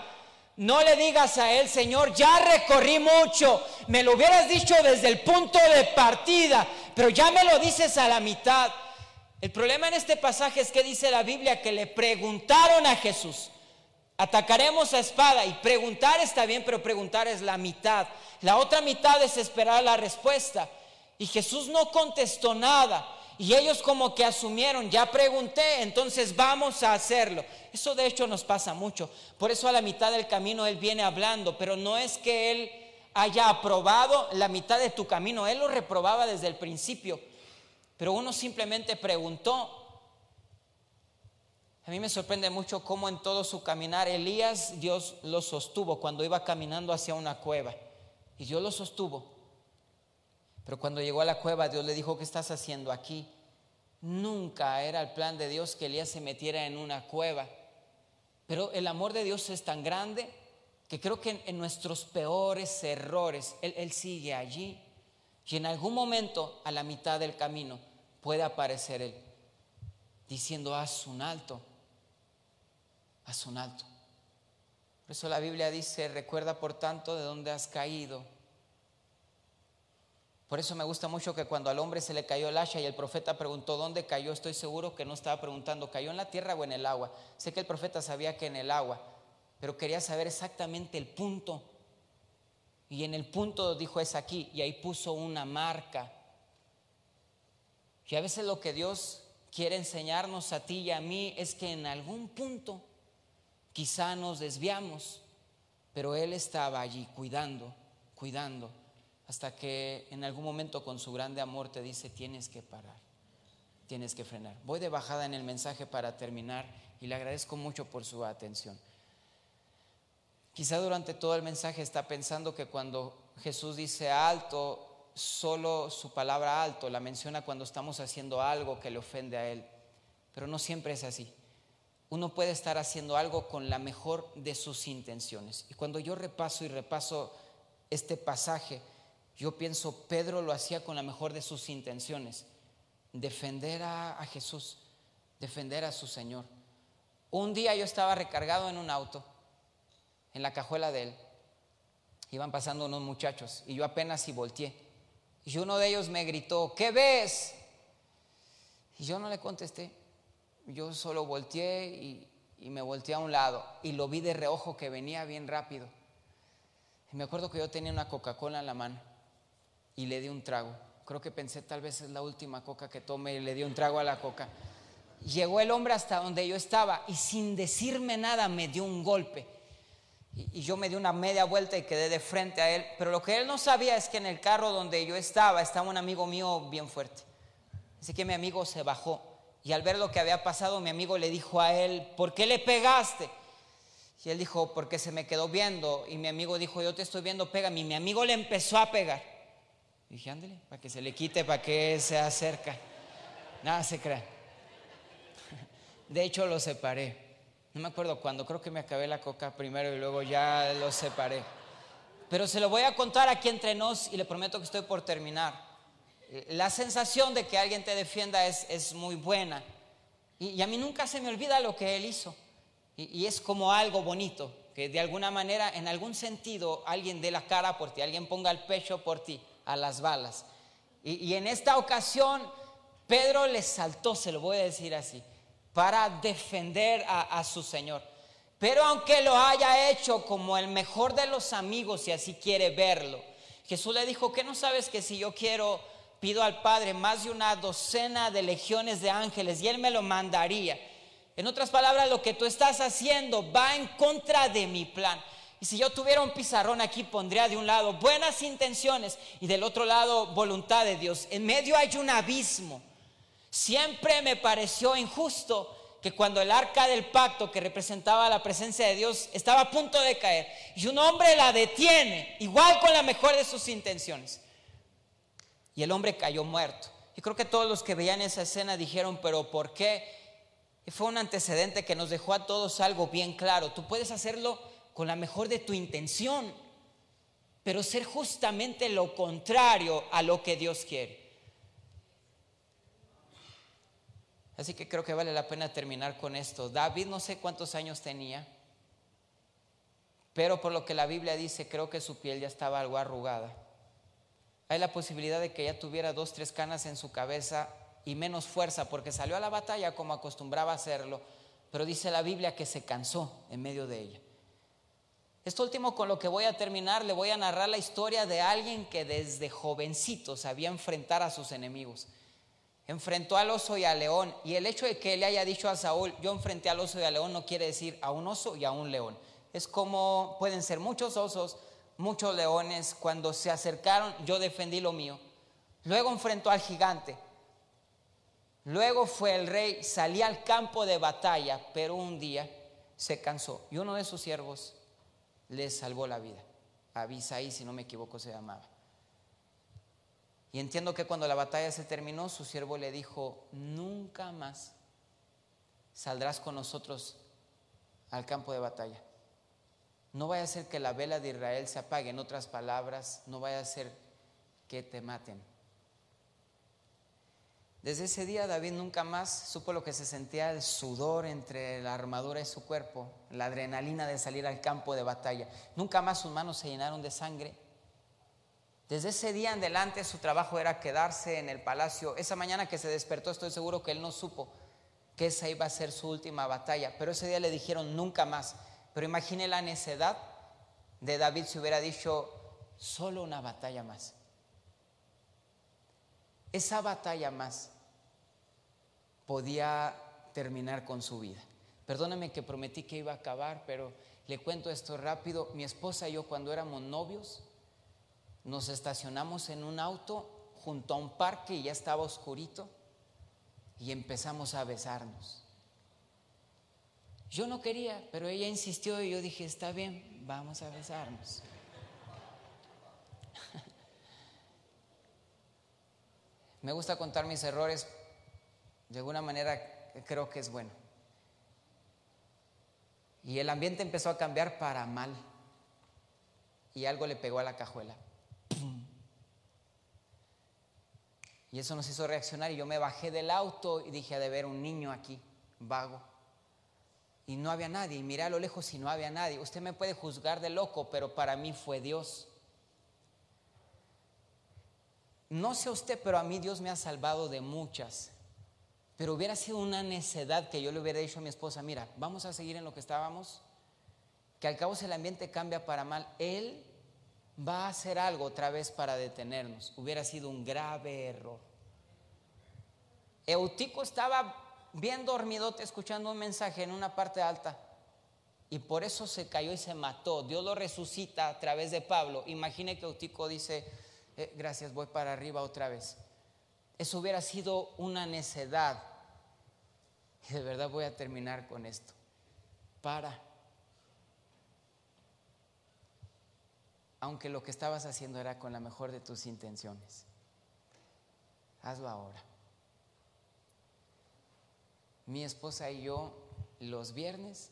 no le digas a él, Señor, ya recorrí mucho, me lo hubieras dicho desde el punto de partida, pero ya me lo dices a la mitad. El problema en este pasaje es que dice la Biblia que le preguntaron a Jesús, atacaremos a espada y preguntar está bien, pero preguntar es la mitad. La otra mitad es esperar la respuesta. Y Jesús no contestó nada. Y ellos como que asumieron, ya pregunté, entonces vamos a hacerlo. Eso de hecho nos pasa mucho. Por eso a la mitad del camino Él viene hablando, pero no es que Él haya aprobado la mitad de tu camino, Él lo reprobaba desde el principio. Pero uno simplemente preguntó. A mí me sorprende mucho cómo en todo su caminar Elías Dios lo sostuvo cuando iba caminando hacia una cueva. Y Dios lo sostuvo. Pero cuando llegó a la cueva, Dios le dijo, ¿qué estás haciendo aquí? Nunca era el plan de Dios que Elías se metiera en una cueva. Pero el amor de Dios es tan grande que creo que en, nuestros peores errores, él, él sigue allí. Y en algún momento, a la mitad del camino, puede aparecer Él diciendo, haz un alto, haz un alto. Por eso la Biblia dice, recuerda por tanto de dónde has caído por eso me gusta mucho que cuando al hombre se le cayó el hacha y el profeta preguntó dónde cayó, estoy seguro que no estaba preguntando, ¿cayó en la tierra o en el agua? Sé que el profeta sabía que en el agua, pero quería saber exactamente el punto. Y en el punto dijo es aquí, y ahí puso una marca. Y a veces lo que Dios quiere enseñarnos a ti y a mí es que en algún punto quizá nos desviamos, pero Él estaba allí cuidando, cuidando, hasta que en algún momento con su grande amor te dice, tienes que parar, tienes que frenar. Voy de bajada en el mensaje para terminar y le agradezco mucho por su atención. Quizá durante todo el mensaje está pensando que cuando Jesús dice alto, solo su palabra alto la menciona cuando estamos haciendo algo que le ofende a Él. Pero no siempre es así. Uno puede estar haciendo algo con la mejor de sus intenciones. Y cuando yo repaso y repaso este pasaje, yo pienso, Pedro lo hacía con la mejor de sus intenciones. Defender a, a Jesús, defender a su Señor. Un día yo estaba recargado en un auto en la cajuela de él. Iban pasando unos muchachos y yo apenas y volteé. Y uno de ellos me gritó, ¿qué ves? Y yo no le contesté. Yo solo volteé y, y me volteé a un lado y lo vi de reojo que venía bien rápido. Y me acuerdo que yo tenía una Coca-Cola en la mano y le di un trago. Creo que pensé tal vez es la última coca que tome y le di un trago a la coca. Llegó el hombre hasta donde yo estaba y sin decirme nada me dio un golpe. Y, yo me di una media vuelta y quedé de frente a él. Pero lo que él no sabía es que en el carro donde yo estaba estaba un amigo mío bien fuerte. Así que mi amigo se bajó. Y al ver lo que había pasado, mi amigo le dijo a él, ¿por qué le pegaste? Y él dijo, porque se me quedó viendo. Y mi amigo dijo, yo te estoy viendo, pégame. Y mi amigo le empezó a pegar. Y dije, ándale, para que se le quite, para que se acerca. Nada se crea. De hecho, lo separé. No me acuerdo cuándo, creo que me acabé la coca primero y luego ya lo separé. Pero se lo voy a contar aquí entre nos y le prometo que estoy por terminar. La sensación de que alguien te defienda es, es muy buena. Y, a mí nunca se me olvida lo que él hizo. Y, es como algo bonito, que de alguna manera, en algún sentido, alguien dé la cara por ti, alguien ponga el pecho por ti a las balas. Y, y en esta ocasión, Pedro le saltó, se lo voy a decir así para defender a, su Señor. Pero aunque lo haya hecho como el mejor de los amigos, si así quiere verlo, Jesús le dijo, que no sabes que si yo quiero, pido al Padre más de una docena de legiones de ángeles y Él me lo mandaría? En otras palabras, lo que tú estás haciendo va en contra de mi plan. Y si yo tuviera un pizarrón aquí, pondría de un lado buenas intenciones y del otro lado voluntad de Dios. En medio hay un abismo. Siempre me pareció injusto que cuando el arca del pacto que representaba la presencia de Dios estaba a punto de caer y un hombre la detiene, igual con la mejor de sus intenciones, y el hombre cayó muerto. Y creo que todos los que veían esa escena dijeron, pero ¿por qué? Y fue un antecedente que nos dejó a todos algo bien claro. Tú puedes hacerlo con la mejor de tu intención, pero ser justamente lo contrario a lo que Dios quiere. Así que creo que vale la pena terminar con esto. David no sé cuántos años tenía, pero por lo que la Biblia dice, creo que su piel ya estaba algo arrugada. Hay la posibilidad de que ya tuviera dos, tres canas en su cabeza y menos fuerza, porque salió a la batalla como acostumbraba hacerlo, pero dice la Biblia que se cansó en medio de ella. Esto último con lo que voy a terminar, le voy a narrar la historia de alguien que desde jovencito sabía enfrentar a sus enemigos enfrentó al oso y al león. Y el hecho de que le haya dicho a Saúl, yo enfrenté al oso y al león, no quiere decir a un oso y a un león. Es como pueden ser muchos osos, muchos leones. Cuando se acercaron, yo defendí lo mío. Luego enfrentó al gigante. Luego fue el rey, salía al campo de batalla, pero un día se cansó. Y uno de sus siervos le salvó la vida. Abisaí, si no me equivoco, se llamaba. Y entiendo que cuando la batalla se terminó, su siervo le dijo, nunca más saldrás con nosotros al campo de batalla. No vaya a ser que la vela de Israel se apague, en otras palabras, no vaya a ser que te maten. Desde ese día David nunca más supo lo que se sentía el sudor entre la armadura y su cuerpo, la adrenalina de salir al campo de batalla. Nunca más sus manos se llenaron de sangre. Desde ese día en adelante su trabajo era quedarse en el palacio. Esa mañana que se despertó estoy seguro que él no supo que esa iba a ser su última batalla, pero ese día le dijeron nunca más. Pero imagine la necedad de David si hubiera dicho, solo una batalla más. Esa batalla más podía terminar con su vida. Perdóname que prometí que iba a acabar, pero le cuento esto rápido. Mi esposa y yo cuando éramos novios nos estacionamos en un auto junto a un parque y ya estaba oscurito y empezamos a besarnos. Yo no quería, pero ella insistió y yo dije, está bien, vamos a besarnos. (laughs) Me gusta contar mis errores, de alguna manera creo que es bueno. Y el ambiente empezó a cambiar para mal. Y algo le pegó a la cajuela. Y eso nos hizo reaccionar y yo me bajé del auto y dije, ha de ver un niño aquí, vago. Y no había nadie, y miré a lo lejos y no había nadie. Usted me puede juzgar de loco, pero para mí fue Dios. No sé usted, pero a mí Dios me ha salvado de muchas. Pero hubiera sido una necedad que yo le hubiera dicho a mi esposa, mira, vamos a seguir en lo que estábamos, que al cabo si el ambiente cambia para mal, Él va a hacer algo otra vez para detenernos. Hubiera sido un grave error. Eutico estaba bien dormidote escuchando un mensaje en una parte alta y por eso se cayó y se mató. Dios lo resucita a través de Pablo. Imagine que Eutico dice, eh, gracias, voy para arriba otra vez. Eso hubiera sido una necedad. Y de verdad voy a terminar con esto. Para. Aunque lo que estabas haciendo era con la mejor de tus intenciones. Hazlo ahora. Mi esposa y yo los viernes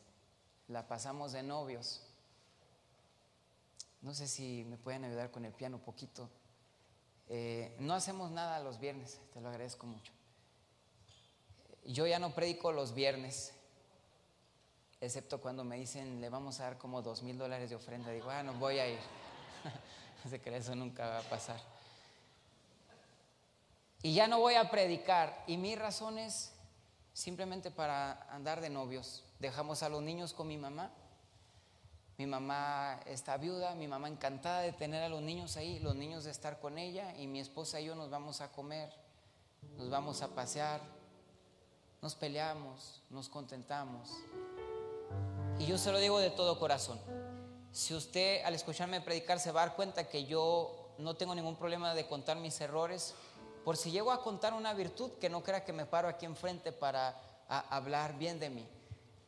la pasamos de novios. No sé si me pueden ayudar con el piano un poquito. Eh, no hacemos nada los viernes, te lo agradezco mucho. Yo ya no predico los viernes, excepto cuando me dicen le vamos a dar como dos mil dólares de ofrenda. Digo, ah, no voy a ir. (laughs) no sé que eso nunca va a pasar. Y ya no voy a predicar. Y mi razón es simplemente para andar de novios. Dejamos a los niños con mi mamá mi mamá está viuda, mi mamá encantada de tener a los niños ahí, los niños de estar con ella y mi esposa y yo nos vamos a comer, nos vamos a pasear, nos peleamos, nos contentamos. Y yo se lo digo de todo corazón. Si usted al escucharme predicar se va a dar cuenta que yo no tengo ningún problema de contar mis errores, por si llego a contar una virtud, que no crea que me paro aquí enfrente para hablar bien de mí.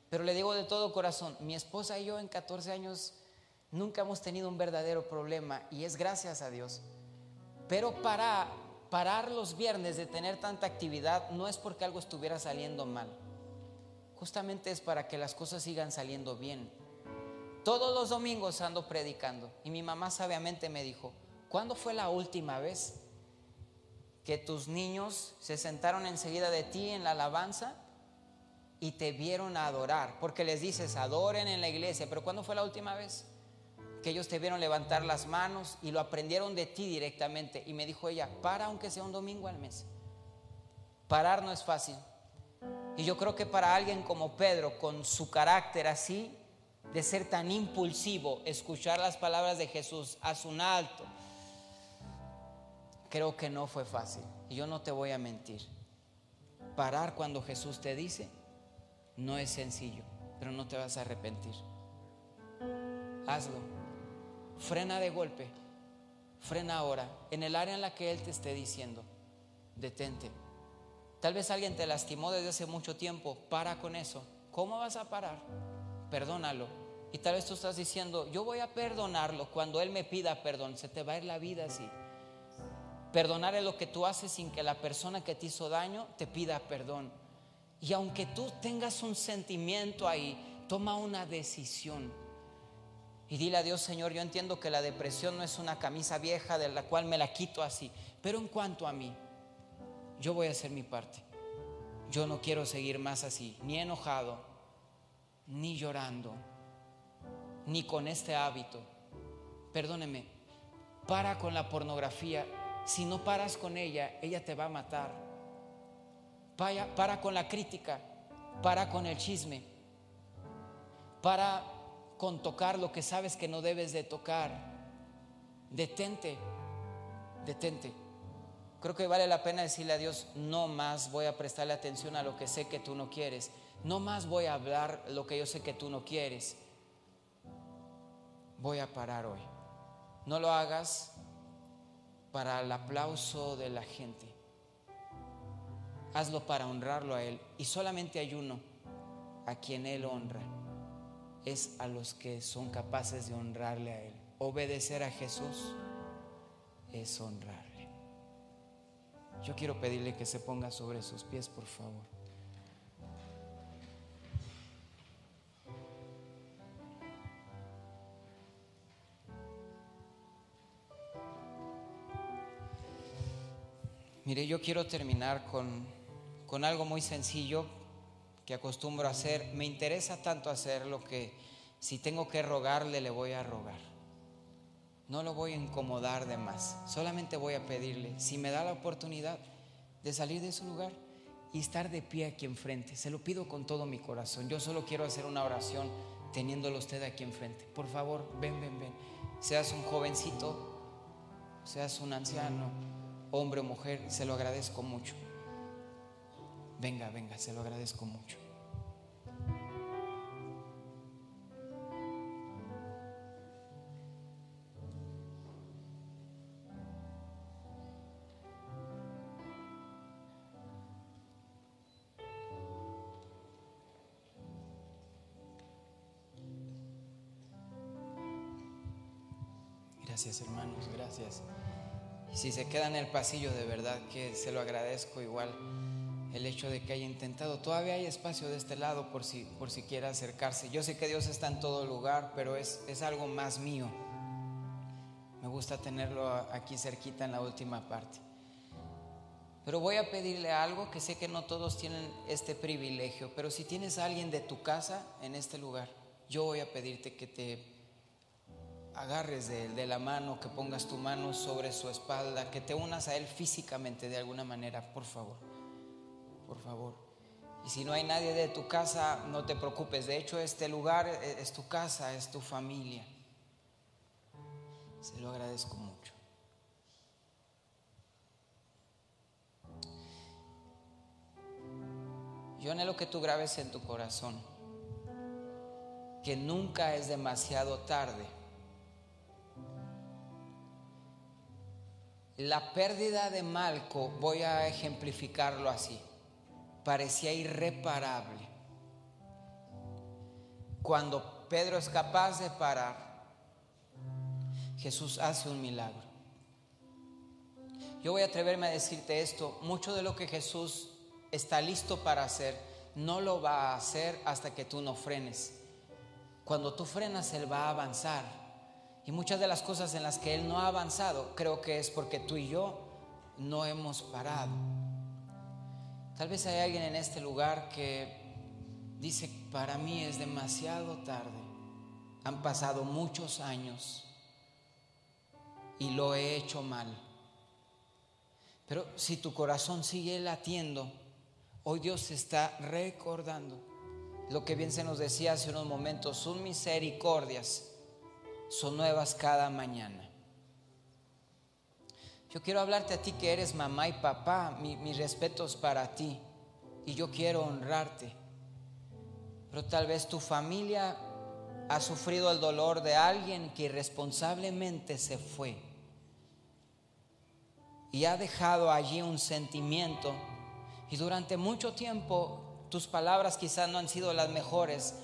Pero le digo de todo corazón, mi esposa y yo en 14 años nunca hemos tenido un verdadero problema y es gracias a Dios. Pero para parar los viernes de tener tanta actividad no es porque algo estuviera saliendo mal. Justamente es para que las cosas sigan saliendo bien. Todos los domingos ando predicando y mi mamá sabiamente me dijo, ¿cuándo fue la última vez que tus niños se sentaron enseguida de ti en la alabanza y te vieron adorar, porque les dices, adoren en la iglesia, pero ¿cuándo fue la última vez que ellos te vieron levantar las manos y lo aprendieron de ti directamente? Y me dijo ella, para aunque sea un domingo al mes. Parar no es fácil. Y yo creo que para alguien como Pedro, con su carácter así, de ser tan impulsivo, escuchar las palabras de Jesús a su alto, creo que no fue fácil. Y yo no te voy a mentir. Parar cuando Jesús te dice, no es sencillo, pero no te vas a arrepentir. Hazlo. Frena de golpe. Frena ahora. En el área en la que Él te esté diciendo, detente. Tal vez alguien te lastimó desde hace mucho tiempo. Para con eso. ¿Cómo vas a parar? Perdónalo. Y tal vez tú estás diciendo, yo voy a perdonarlo cuando Él me pida perdón. Se te va a ir la vida así. Perdonar es lo que tú haces sin que la persona que te hizo daño te pida perdón. Y aunque tú tengas un sentimiento ahí, toma una decisión. Y dile a Dios, Señor, yo entiendo que la depresión no es una camisa vieja de la cual me la quito así. Pero en cuanto a mí, yo voy a hacer mi parte. Yo no quiero seguir más así, ni enojado, ni llorando, ni con este hábito. Perdóneme, para con la pornografía. Si no paras con ella, ella te va a matar para con la crítica, para con el chisme, para con tocar lo que sabes que no debes de tocar. Detente, detente. Creo que vale la pena decirle a Dios, no más voy a prestarle atención a lo que sé que tú no quieres. No más voy a hablar lo que yo sé que tú no quieres. Voy a parar hoy. No lo hagas para el aplauso de la gente. Hazlo para honrarlo a Él. Y solamente hay uno a quien Él honra. Es a los que son capaces de honrarle a Él. Obedecer a Jesús es honrarle. Yo quiero pedirle que se ponga sobre sus pies, por favor. Mire, yo quiero terminar con, con algo muy sencillo que acostumbro a hacer. Me interesa tanto hacerlo que si tengo que rogarle, le voy a rogar. No lo voy a incomodar de más. Solamente voy a pedirle, si me da la oportunidad de salir de su lugar y estar de pie aquí enfrente. Se lo pido con todo mi corazón. Yo solo quiero hacer una oración teniéndolo usted aquí enfrente. Por favor, ven, ven, ven. Seas un jovencito, seas un anciano hombre o mujer, se lo agradezco mucho. Venga, venga, se lo agradezco mucho. Si se queda en el pasillo, de verdad que se lo agradezco igual el hecho de que haya intentado. Todavía hay espacio de este lado por si, por si quiere acercarse. Yo sé que Dios está en todo lugar, pero es, es algo más mío. Me gusta tenerlo aquí cerquita en la última parte. Pero voy a pedirle algo que sé que no todos tienen este privilegio, pero si tienes a alguien de tu casa en este lugar, yo voy a pedirte que te agarres de, la mano, que pongas tu mano sobre su espalda, que te unas a Él físicamente de alguna manera, por favor, por favor. Y si no hay nadie de tu casa, no te preocupes. De hecho, este lugar e, es tu casa, es tu familia. Se lo agradezco mucho. Yo anhelo que tú grabes en tu corazón que nunca es demasiado tarde La pérdida de Malco, voy a ejemplificarlo así, parecía irreparable. Cuando Pedro es capaz de parar, Jesús hace un milagro. Yo voy a atreverme a decirte esto, mucho de lo que Jesús está listo para hacer, no lo va a hacer hasta que tú no frenes. Cuando tú frenas, Él va a avanzar. Y muchas de las cosas en las que Él no ha avanzado, creo que es porque tú y yo no hemos parado. Tal vez hay alguien en este lugar que dice, para mí es demasiado tarde. Han pasado muchos años y lo he hecho mal. Pero si tu corazón sigue latiendo, hoy Dios está recordando lo que bien se nos decía hace unos momentos, sus misericordias son nuevas cada mañana. Yo quiero hablarte a ti que eres mamá y papá, mis respetos para ti y yo quiero honrarte. Pero tal vez tu familia ha sufrido el dolor de alguien que irresponsablemente se fue y ha dejado allí un sentimiento y durante mucho tiempo tus palabras quizás no han sido las mejores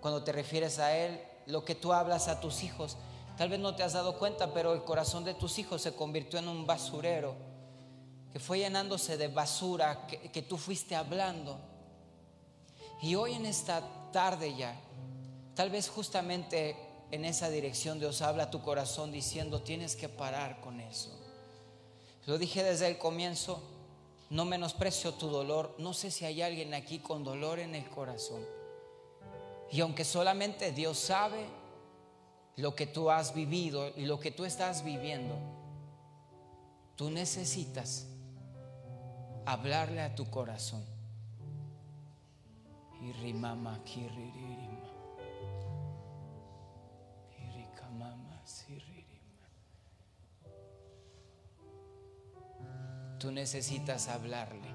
cuando te refieres a él lo que tú hablas a tus hijos. Tal vez no te has dado cuenta, pero el corazón de tus hijos se convirtió en un basurero, que fue llenándose de basura que, tú fuiste hablando. Y hoy en esta tarde ya, tal vez justamente en esa dirección Dios habla a tu corazón diciendo, tienes que parar con eso. Lo dije desde el comienzo, no menosprecio tu dolor. No sé si hay alguien aquí con dolor en el corazón. Y aunque solamente Dios sabe lo que tú has vivido y lo que tú estás viviendo, tú necesitas hablarle a tu corazón. Tú necesitas hablarle.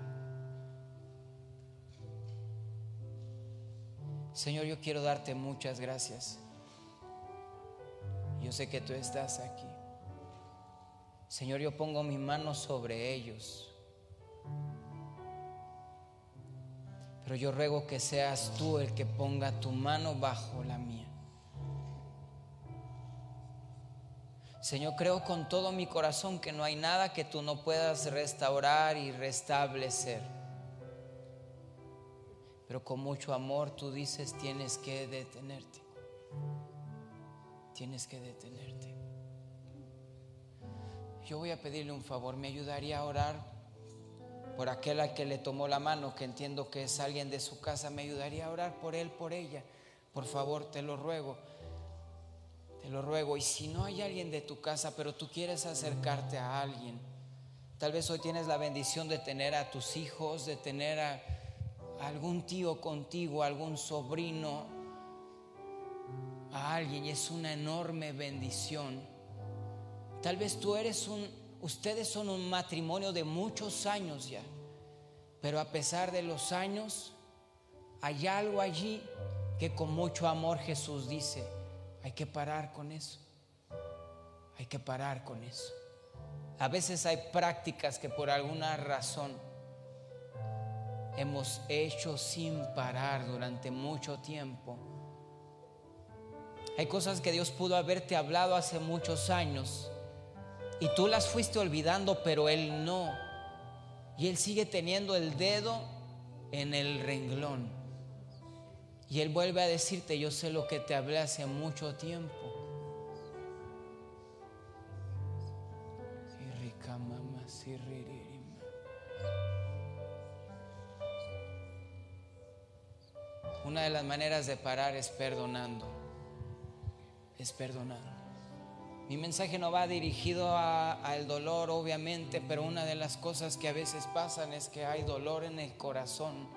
Señor, yo quiero darte muchas gracias. Yo sé que tú estás aquí. Señor, yo pongo mi mano sobre ellos. Pero yo ruego que seas tú el que ponga tu mano bajo la mía. Señor, creo con todo mi corazón que no hay nada que tú no puedas restaurar y restablecer. Pero con mucho amor tú dices tienes que detenerte. Tienes que detenerte. Yo voy a pedirle un favor. ¿Me ayudaría a orar por aquel al que le tomó la mano, que entiendo que es alguien de su casa? ¿Me ayudaría a orar por él, por ella? Por favor, te lo ruego. Te lo ruego. Y si no hay alguien de tu casa, pero tú quieres acercarte a alguien, tal vez hoy tienes la bendición de tener a tus hijos, de tener a algún tío contigo, algún sobrino, a alguien y es una enorme bendición. Tal vez tú eres un, ustedes son un matrimonio de muchos años ya, pero a pesar de los años, hay algo allí que con mucho amor Jesús dice, hay que parar con eso. Hay que parar con eso. A veces hay prácticas que por alguna razón hemos hecho sin parar durante mucho tiempo. Hay cosas que Dios pudo haberte hablado hace muchos años y tú las fuiste olvidando, pero Él no. Y Él sigue teniendo el dedo en el renglón. Y Él vuelve a decirte, yo sé lo que te hablé hace mucho tiempo. Una de las maneras de parar es perdonando. Es perdonando. Mi mensaje no va dirigido al dolor, obviamente, pero una de las cosas que a veces pasan es que hay dolor en el corazón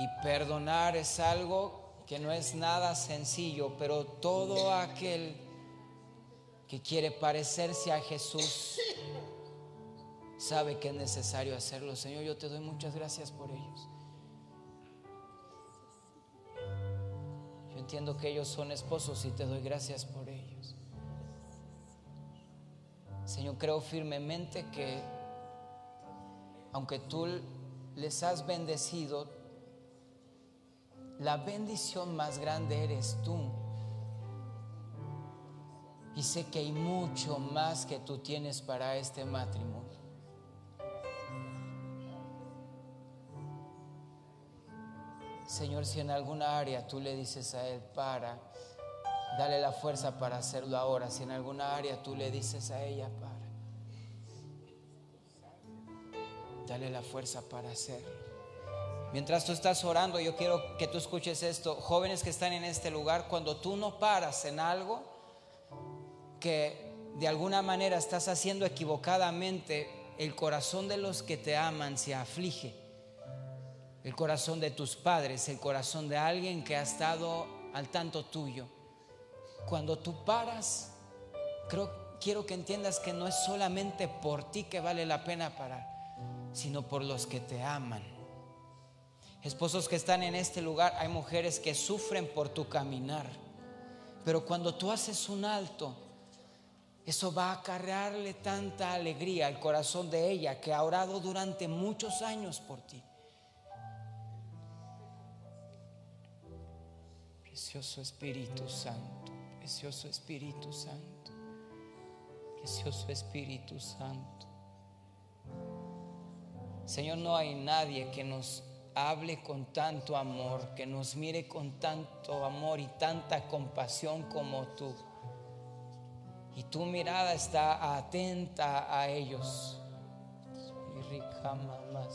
Y perdonar es algo que no es nada sencillo, pero todo aquel que quiere parecerse a Jesús sabe que es necesario hacerlo. Señor, yo te doy muchas gracias por ellos. Yo entiendo que ellos son esposos y te doy gracias por ellos. Señor, creo firmemente que aunque tú les has bendecido, la bendición más grande eres tú. Y sé que hay mucho más que tú tienes para este matrimonio. Señor, si en alguna área tú le dices a Él, para, dale la fuerza para hacerlo ahora. Si en alguna área tú le dices a ella, para, dale la fuerza para hacerlo. Mientras tú estás orando, yo quiero que tú escuches esto. Jóvenes que están en este lugar, cuando tú no paras en algo que de alguna manera estás haciendo equivocadamente, el corazón de los que te aman se aflige. El corazón de tus padres, el corazón de alguien que ha estado al tanto tuyo. Cuando tú paras, creo, quiero que entiendas que no es solamente por ti que vale la pena parar, sino por los que te aman Esposos que están en este lugar, hay mujeres que sufren por tu caminar. Pero cuando tú haces un alto, eso va a acarrearle tanta alegría al corazón de ella que ha orado durante muchos años por ti. Precioso Espíritu Santo, precioso Espíritu Santo, precioso Espíritu Santo. Señor, no hay nadie que nos hable con tanto amor, que nos mire con tanto amor y tanta compasión como tú. Y tu mirada está atenta a ellos. Rica mamá,